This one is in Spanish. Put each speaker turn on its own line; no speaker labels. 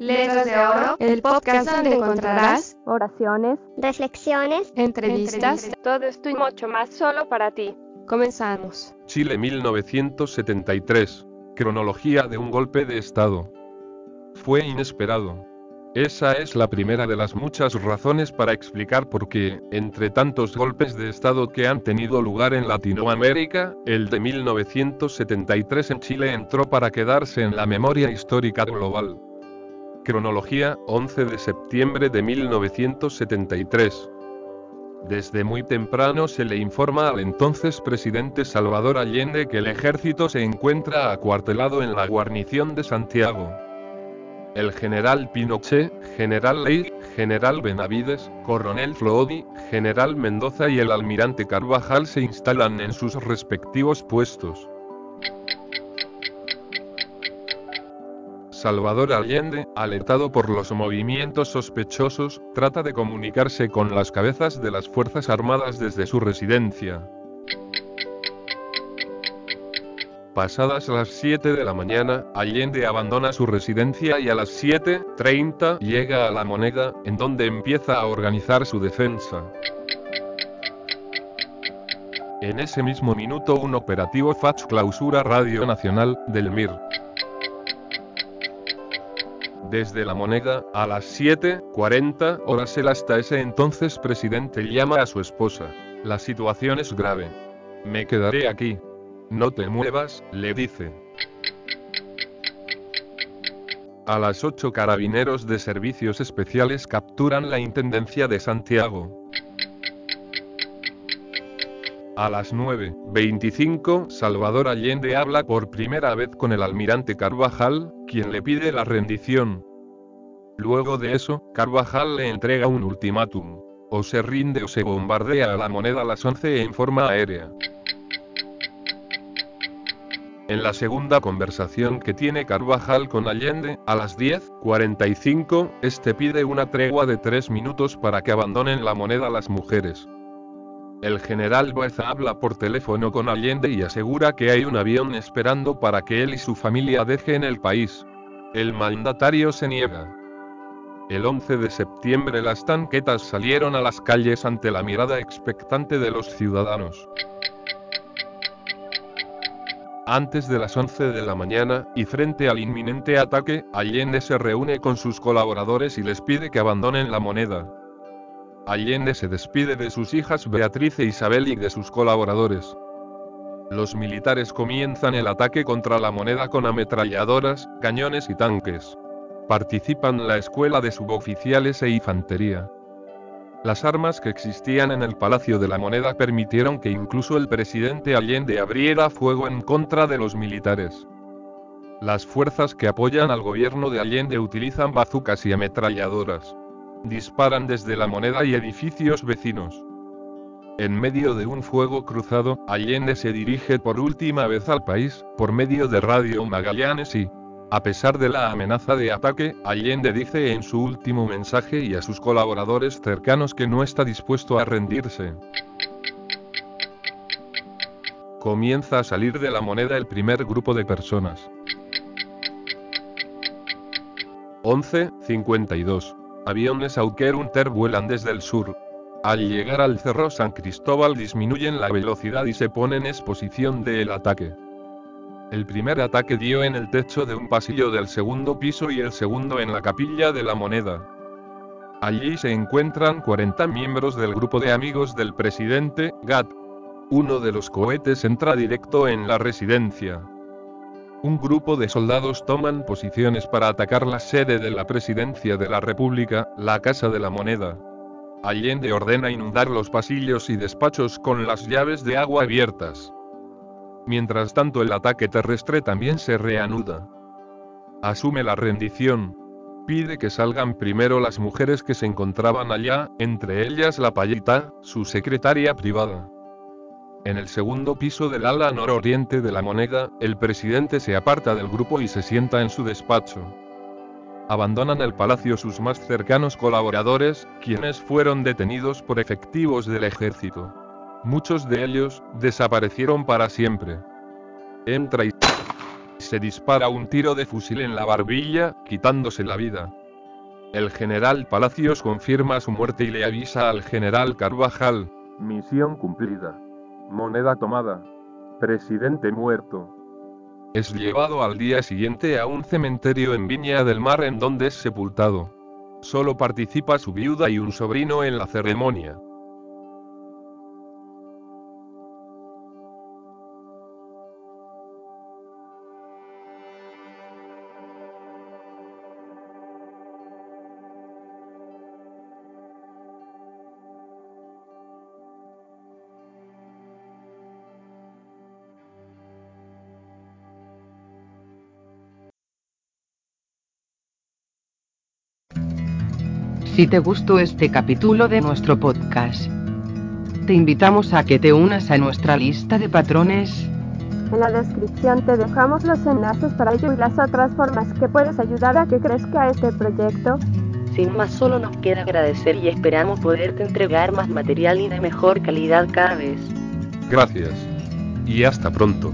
Letras de Oro, el podcast donde encontrarás
oraciones,
reflexiones,
entrevistas,
todo esto y mucho más solo para ti.
Comenzamos.
Chile 1973. Cronología de un golpe de Estado. Fue inesperado. Esa es la primera de las muchas razones para explicar por qué, entre tantos golpes de Estado que han tenido lugar en Latinoamérica, el de 1973 en Chile entró para quedarse en la memoria histórica global. Cronología, 11 de septiembre de 1973. Desde muy temprano se le informa al entonces presidente Salvador Allende que el ejército se encuentra acuartelado en la guarnición de Santiago. El general Pinochet, general Ley, general Benavides, coronel Flodi, general Mendoza y el almirante Carvajal se instalan en sus respectivos puestos. Salvador Allende, alertado por los movimientos sospechosos, trata de comunicarse con las cabezas de las Fuerzas Armadas desde su residencia. Pasadas las 7 de la mañana, Allende abandona su residencia y a las 7.30 llega a La Moneda, en donde empieza a organizar su defensa. En ese mismo minuto un operativo FACH clausura Radio Nacional, del MIR. Desde la moneda, a las 7.40 horas el hasta ese entonces presidente llama a su esposa. La situación es grave. Me quedaré aquí. No te muevas, le dice. A las 8 carabineros de servicios especiales capturan la Intendencia de Santiago. A las 9.25, Salvador Allende habla por primera vez con el almirante Carvajal, quien le pide la rendición. Luego de eso, Carvajal le entrega un ultimátum. O se rinde o se bombardea a la moneda a las 11 en forma aérea. En la segunda conversación que tiene Carvajal con Allende, a las 10.45, este pide una tregua de tres minutos para que abandonen la moneda las mujeres. El general Boeza habla por teléfono con Allende y asegura que hay un avión esperando para que él y su familia dejen el país. El mandatario se niega. El 11 de septiembre las tanquetas salieron a las calles ante la mirada expectante de los ciudadanos. Antes de las 11 de la mañana, y frente al inminente ataque, Allende se reúne con sus colaboradores y les pide que abandonen la moneda. Allende se despide de sus hijas Beatriz e Isabel y de sus colaboradores. Los militares comienzan el ataque contra la moneda con ametralladoras, cañones y tanques. Participan la escuela de suboficiales e infantería. Las armas que existían en el Palacio de la Moneda permitieron que incluso el presidente Allende abriera fuego en contra de los militares. Las fuerzas que apoyan al gobierno de Allende utilizan bazucas y ametralladoras. Disparan desde la moneda y edificios vecinos. En medio de un fuego cruzado, Allende se dirige por última vez al país, por medio de Radio Magallanes y, a pesar de la amenaza de ataque, Allende dice en su último mensaje y a sus colaboradores cercanos que no está dispuesto a rendirse. Comienza a salir de la moneda el primer grupo de personas. 11.52. Aviones Hawker Hunter vuelan desde el sur. Al llegar al Cerro San Cristóbal disminuyen la velocidad y se ponen en exposición del ataque. El primer ataque dio en el techo de un pasillo del segundo piso y el segundo en la capilla de la moneda. Allí se encuentran 40 miembros del grupo de amigos del presidente, GATT. Uno de los cohetes entra directo en la residencia. Un grupo de soldados toman posiciones para atacar la sede de la presidencia de la República, la Casa de la Moneda. Allende ordena inundar los pasillos y despachos con las llaves de agua abiertas. Mientras tanto el ataque terrestre también se reanuda. Asume la rendición. Pide que salgan primero las mujeres que se encontraban allá, entre ellas la payita, su secretaria privada. En el segundo piso del ala nororiente de la moneda, el presidente se aparta del grupo y se sienta en su despacho. Abandonan el palacio sus más cercanos colaboradores, quienes fueron detenidos por efectivos del ejército. Muchos de ellos desaparecieron para siempre. Entra y se dispara un tiro de fusil en la barbilla, quitándose la vida. El general Palacios confirma su muerte y le avisa al general Carvajal. Misión cumplida. Moneda tomada. Presidente muerto. Es llevado al día siguiente a un cementerio en Viña del Mar en donde es sepultado. Solo participa su viuda y un sobrino en la ceremonia.
Si te gustó este capítulo de nuestro podcast, te invitamos a que te unas a nuestra lista de patrones.
En la descripción te dejamos los enlaces para ello y las otras formas que puedes ayudar a que crezca este proyecto.
Sin más, solo nos queda agradecer y esperamos poderte entregar más material y de mejor calidad cada vez.
Gracias. Y hasta pronto.